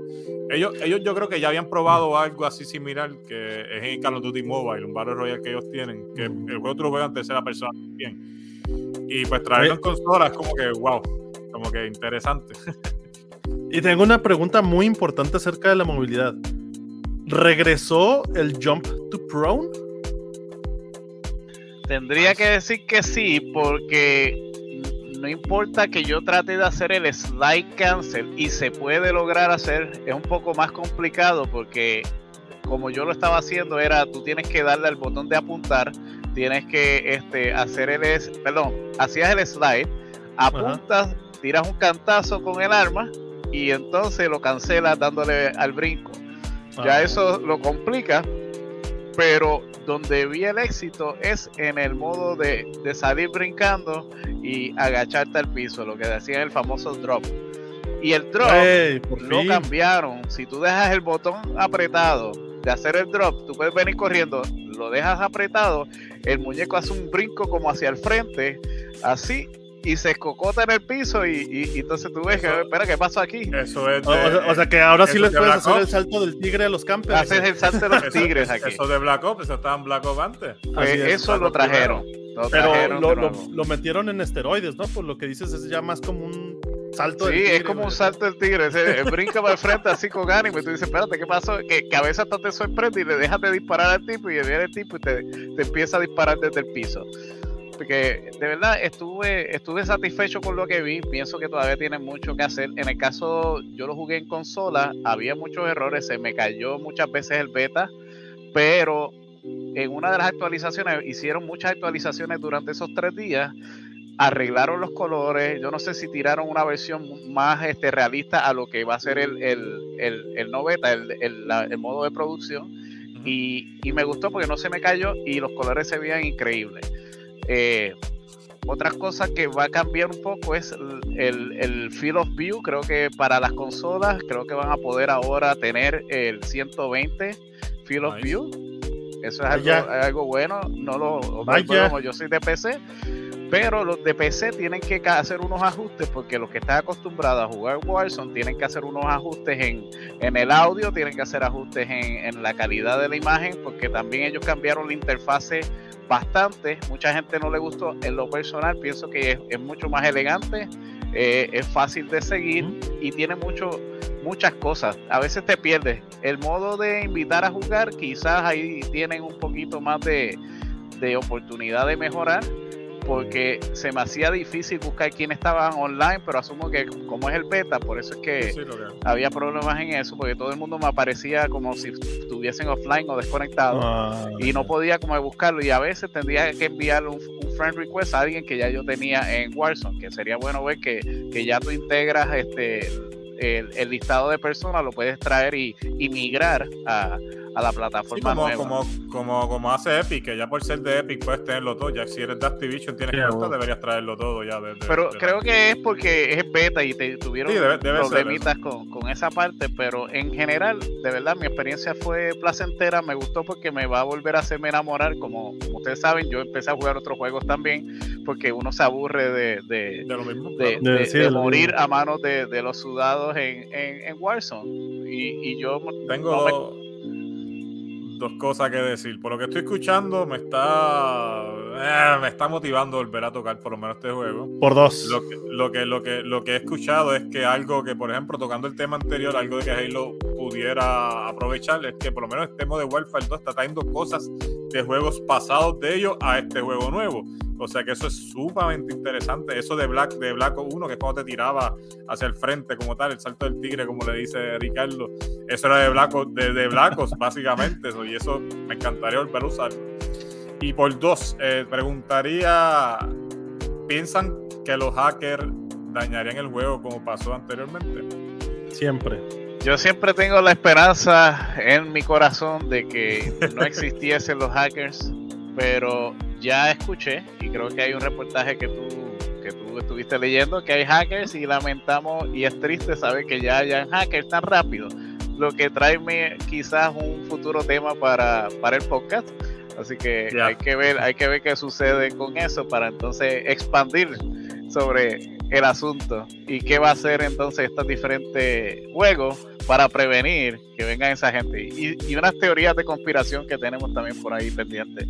Ellos, ellos yo creo que ya habían probado algo así similar que es en Call of Duty Mobile, un Battle Royale que ellos tienen, que el juego tú lo juegas en tercera persona también. Y pues traerlo en consolas como que, wow, como que interesante. Y tengo una pregunta muy importante acerca de la movilidad. ¿Regresó el Jump to Prone? Tendría que decir que sí, porque no importa que yo trate de hacer el slide cancel y se puede lograr hacer, es un poco más complicado porque como yo lo estaba haciendo era tú tienes que darle al botón de apuntar, tienes que este, hacer el, perdón, hacías el slide, apuntas, tiras un cantazo con el arma y entonces lo cancelas dándole al brinco. Ya eso lo complica, pero donde vi el éxito es en el modo de, salir brincando y agacharte al piso, lo que decía el famoso drop. Y el drop lo cambiaron. Si tú dejas el botón apretado de hacer el drop, tú puedes venir corriendo, lo dejas apretado, el muñeco hace un brinco como hacia el frente, así, y se escocota en el piso y, entonces tú ves que, espera, ¿qué pasó aquí? Eso es o, sea que ahora sí les puedes hacer el salto del tigre a los campers. Haces el salto de los tigres aquí. Eso de Black Ops, eso estaba en Black Ops antes. Pues eso lo trajeron. Pero lo, metieron en esteroides, ¿no? Por lo que dices es ya más como un salto sí, del tigre. Sí, es como un salto del tigre. Se, brinca para el frente así con ánimo y tú dices, espérate, ¿qué pasó? Que, que, a veces hasta te sorprende y le dejas de disparar al tipo y viene el tipo y te, te empieza a disparar desde el piso porque de verdad estuve, estuve satisfecho con lo que vi. Pienso que todavía tiene mucho que hacer. En el caso, yo lo jugué en consola, había muchos errores, se me cayó muchas veces el beta, pero en una de las actualizaciones, hicieron muchas actualizaciones durante esos tres días, arreglaron los colores, yo no sé si tiraron una versión más este, realista a lo que va a ser el, el, el, el no beta, el, el, modo de producción, y, y me gustó porque no se me cayó y los colores se veían increíbles. Eh, otra cosa que va a cambiar un poco es el, el, field of view. Creo que para las consolas, creo que van a poder ahora tener el 120 field of view. Eso es algo, bueno. No lo, no yo soy de PC. Pero los de PC tienen que hacer unos ajustes porque los que están acostumbrados a jugar Warzone tienen que hacer unos ajustes en, en el audio, tienen que hacer ajustes en, en la calidad de la imagen porque también ellos cambiaron la interfase bastante. Mucha gente no le gustó. En lo personal, pienso que es, mucho más elegante, eh, es fácil de seguir y tiene mucho, muchas cosas. A veces te pierdes. El modo de invitar a jugar, quizás ahí tienen un poquito más de, de oportunidad de mejorar porque se me hacía difícil buscar quién estaban online, pero asumo que como es el beta, por eso es que había problemas en eso, porque todo el mundo me aparecía como si estuviesen offline o desconectados ah, y no podía como buscarlo y a veces tendría que enviarle un, friend request a alguien que ya yo tenía en Warzone, que sería bueno ver que, que ya tú integras este el, listado de personas, lo puedes traer y, y migrar a a la plataforma como, Como, como, como, hace Epic, que ya por ser de Epic puedes tenerlo todo. Ya si eres de Activision tienes que deberías traerlo todo ya. pero creo que es porque es beta y te tuvieron problemitas con, con, esa parte, pero en general, de verdad, mi experiencia fue placentera. Me gustó porque me va a volver a hacerme enamorar. Como, como ustedes saben, yo empecé a jugar otros juegos también porque uno se aburre de, de, de, lo mismo, de, morir a manos de, los sudados en, en, en Warzone. Y, y yo tengo dos cosas que decir. Por lo que estoy escuchando, me está eh, me está motivando volver a tocar por lo menos este juego. Por dos. Lo que, lo que, lo que, lo que he escuchado es que algo que, por ejemplo, tocando el tema anterior, algo de que Halo pudiera aprovechar es que por lo menos este modo de Warfare 2 está trayendo cosas de juegos pasados de ellos a este juego nuevo. O sea que eso es sumamente interesante. Eso de Black, de Black 1, que es cuando te tiraba hacia el frente como tal, el salto del tigre, como le dice Ricardo. Eso era de Black, de, de Blackos, básicamente. Eso, y eso me encantaría volver a usar. Y por dos, eh, preguntaría, ¿piensan que los hackers dañarían el juego como pasó anteriormente? Siempre. Yo siempre tengo la esperanza en mi corazón de que no existiesen los hackers, pero ya escuché y creo que hay un reportaje que tú que tú estuviste leyendo que hay hackers y lamentamos y es triste saber que ya hayan hackers tan rápido, lo que trae quizás un futuro tema para, para el podcast. Así que hay que ver, hay que ver qué sucede con eso para entonces expandir sobre el asunto y qué va a hacer entonces estos diferentes juegos para prevenir que vengan esa gente. Y, y unas teorías de conspiración que tenemos también por ahí pendientes.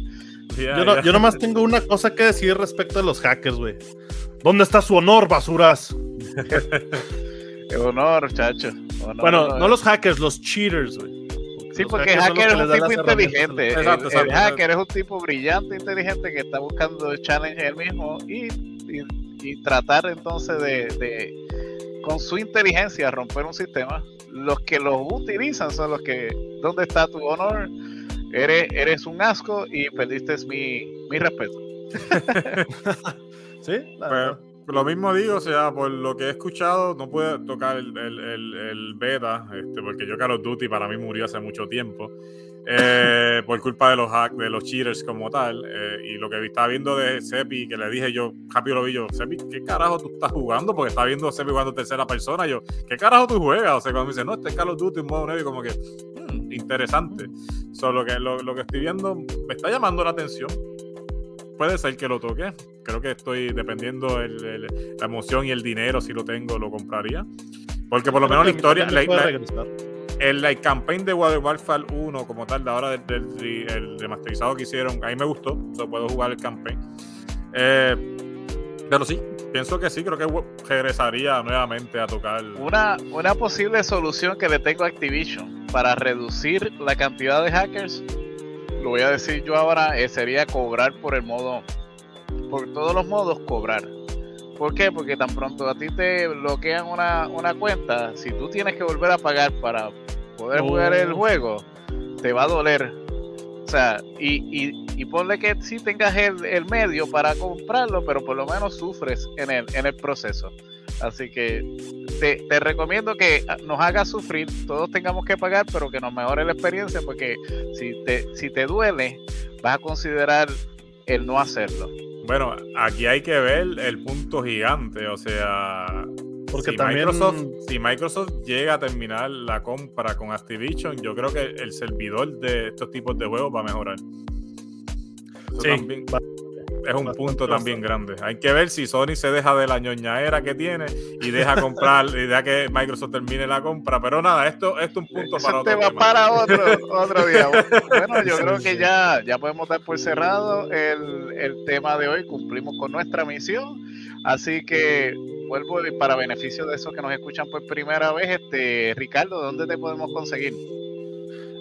yo, no, yo nomás tengo una cosa que decir respecto a los hackers, güey. ¿Dónde está su honor, basuras? honor, chacho. bueno, no los hackers, los cheaters, güey. Sí, porque hacker es un tipo inteligente. el, hacker es un tipo brillante, inteligente que está buscando el challenge él mismo y, y, tratar entonces de, de, con su inteligencia, romper un sistema. Los que los utilizan son los que, ¿dónde está tu honor? Eres, eres un asco y perdiste mi, mi respeto. sí, lo mismo digo, o sea, por lo que he escuchado, no puede tocar el, el, el, beta, este, porque yo Call of Duty para mí murió hace mucho tiempo, eh, por culpa de los hacks, de los cheaters como tal. Eh, y lo que estaba viendo de Sepi, que le dije yo, rápido lo vi yo, Sepi, ¿qué carajo tú estás jugando? Porque estaba viendo Sepi jugando tercera persona. yo, ¿qué carajo tú juegas? O sea, cuando me dice, no, este es Call of Duty en modo nuevo, como que, hmm, interesante. Solo que lo, lo que estoy viendo me está llamando la atención puede ser que lo toque. Creo que estoy dependiendo el, la emoción y el dinero, si lo tengo, lo compraría. Porque por lo menos la historia, la, el campaign de Warfare 1 como tal, de ahora del, el remasterizado que hicieron, a me gustó, so puedo jugar el campaign. Eh, pero sí, pienso que sí, creo que regresaría nuevamente a tocar. Una, una posible solución que le tengo a Activision para reducir la cantidad de hackers lo voy a decir yo ahora, eh, sería cobrar por el modo, por todos los modos cobrar. ¿Por qué? Porque tan pronto a ti te bloquean una, una cuenta, si tú tienes que volver a pagar para poder jugar el juego, te va a doler. O sea, y, y, y ponle que sí tengas el, el, medio para comprarlo, pero por lo menos sufres en el, en el proceso. Así que te, te, recomiendo que nos hagas sufrir, todos tengamos que pagar, pero que nos mejore la experiencia, porque si te, si te duele, vas a considerar el no hacerlo. Bueno, aquí hay que ver el punto gigante, o sea, porque si, también... Microsoft, si Microsoft llega a terminar la compra con Activision, yo creo que el servidor de estos tipos de juegos va a mejorar. sí, es un punto también grande. Hay que ver si Sony se deja de la ñoñaera que tiene y deja comprar, y deja que Microsoft termine la compra. Pero nada, esto, esto es un punto para otro. Tema. para otro, otro día. Bueno, yo creo que ya, ya podemos dar por cerrado el, el tema de hoy. Cumplimos con nuestra misión. Así que vuelvo para beneficio de esos que nos escuchan por primera vez. Este Ricardo, ¿dónde te podemos conseguir?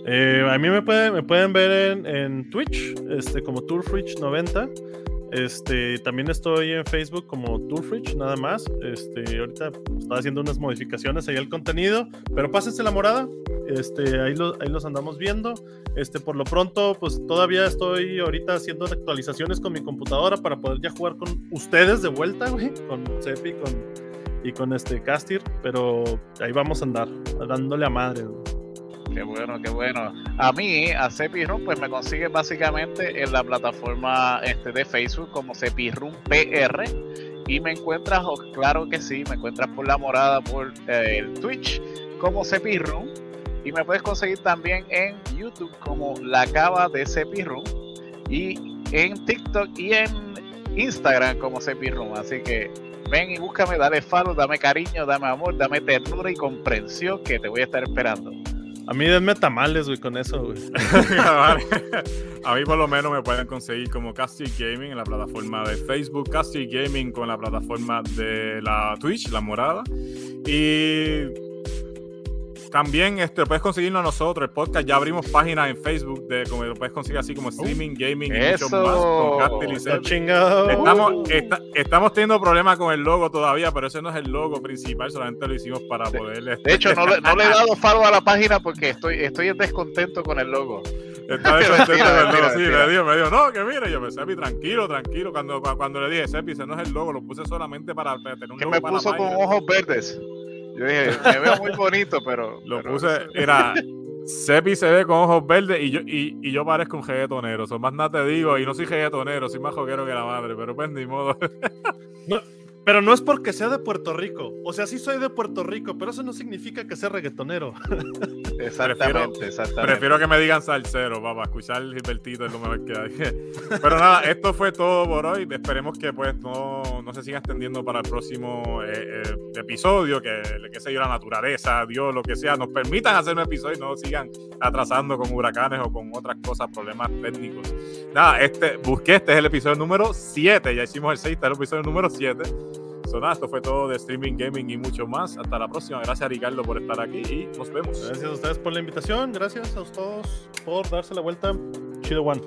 Eh, a mí me pueden, me pueden ver en, en Twitch, este, como Tourfridge90. Este, también estoy en Facebook como Toolfridge, nada más. Este, ahorita estaba haciendo unas modificaciones ahí al contenido, pero pásense la morada. Este, ahí, ahí los andamos viendo. Este, por lo pronto, pues todavía estoy ahorita haciendo actualizaciones con mi computadora para poder ya jugar con ustedes de vuelta, güey, con Cepi con, y con este Castir, pero ahí vamos a andar, dándole a madre, Qué bueno, qué bueno. A mí, a Cepirrum, pues me consigue básicamente en la plataforma este, de Facebook como Cepirrum PR. Y me encuentras, claro que sí, me encuentras por la morada, por eh, el Twitch como Cepirrum. Y me puedes conseguir también en YouTube como La Cava de Cepirrum. Y en TikTok y en Instagram como Cepirrum. Así que ven y búscame, dale follow, dame cariño, dame amor, dame ternura y comprensión que te voy a estar esperando. A mí denme tamales, güey, con eso, güey. a mí por lo menos me pueden conseguir como Castle Gaming en la plataforma de Facebook, Castle Gaming con la plataforma de la Twitch, la morada. Y también este, puedes conseguirlo a nosotros, el podcast. Ya abrimos páginas en Facebook de como lo puedes conseguir así como uh, streaming, gaming y mucho más con y Estamos, estamos teniendo problemas con el logo todavía, pero ese no es el logo principal, solamente lo hicimos para poder. De este, hecho, no le, no le, he dado follow a la página porque estoy, estoy en descontento con el logo. Está descontento con el logo, sí, me dijo, me dijo, no, que mire, yo me Sepi, tranquilo, tranquilo. Cuando, cuando le dije, Sepi, ese no es el logo, lo puse solamente para, tener un que me puso con ojos verdes. Yo dije, me veo muy bonito, pero. Lo puse, mira, Sepi se ve con ojos verdes y yo, y, y yo parezco un reggaetonero. Son más nada te digo, y no soy reggaetonero, soy más joguero que la madre, pero pues ni modo. No, pero no es porque sea de Puerto Rico. O sea, sí soy de Puerto Rico, pero eso no significa que sea reggaetonero. Exactamente, exactamente. Prefiero que me digan salsero, papá. Escuchar Gilbertito es lo mejor que hay. Pero nada, esto fue todo por hoy. Esperemos que pues no, no se siga extendiendo para el próximo eh, eh, episodio. Que, que sé yo, la naturaleza, Dios, lo que sea, nos permitan hacer un episodio y no sigan atrasando con huracanes o con otras cosas, problemas técnicos. Nada, este, busqué, este es el episodio número 7. Ya hicimos el 6, este es el episodio número 7 esto fue todo de streaming, gaming y mucho más. Hasta la próxima. Gracias Ricardo por estar aquí y nos vemos. Gracias a ustedes por la invitación. Gracias a todos por darse la vuelta. Chido One.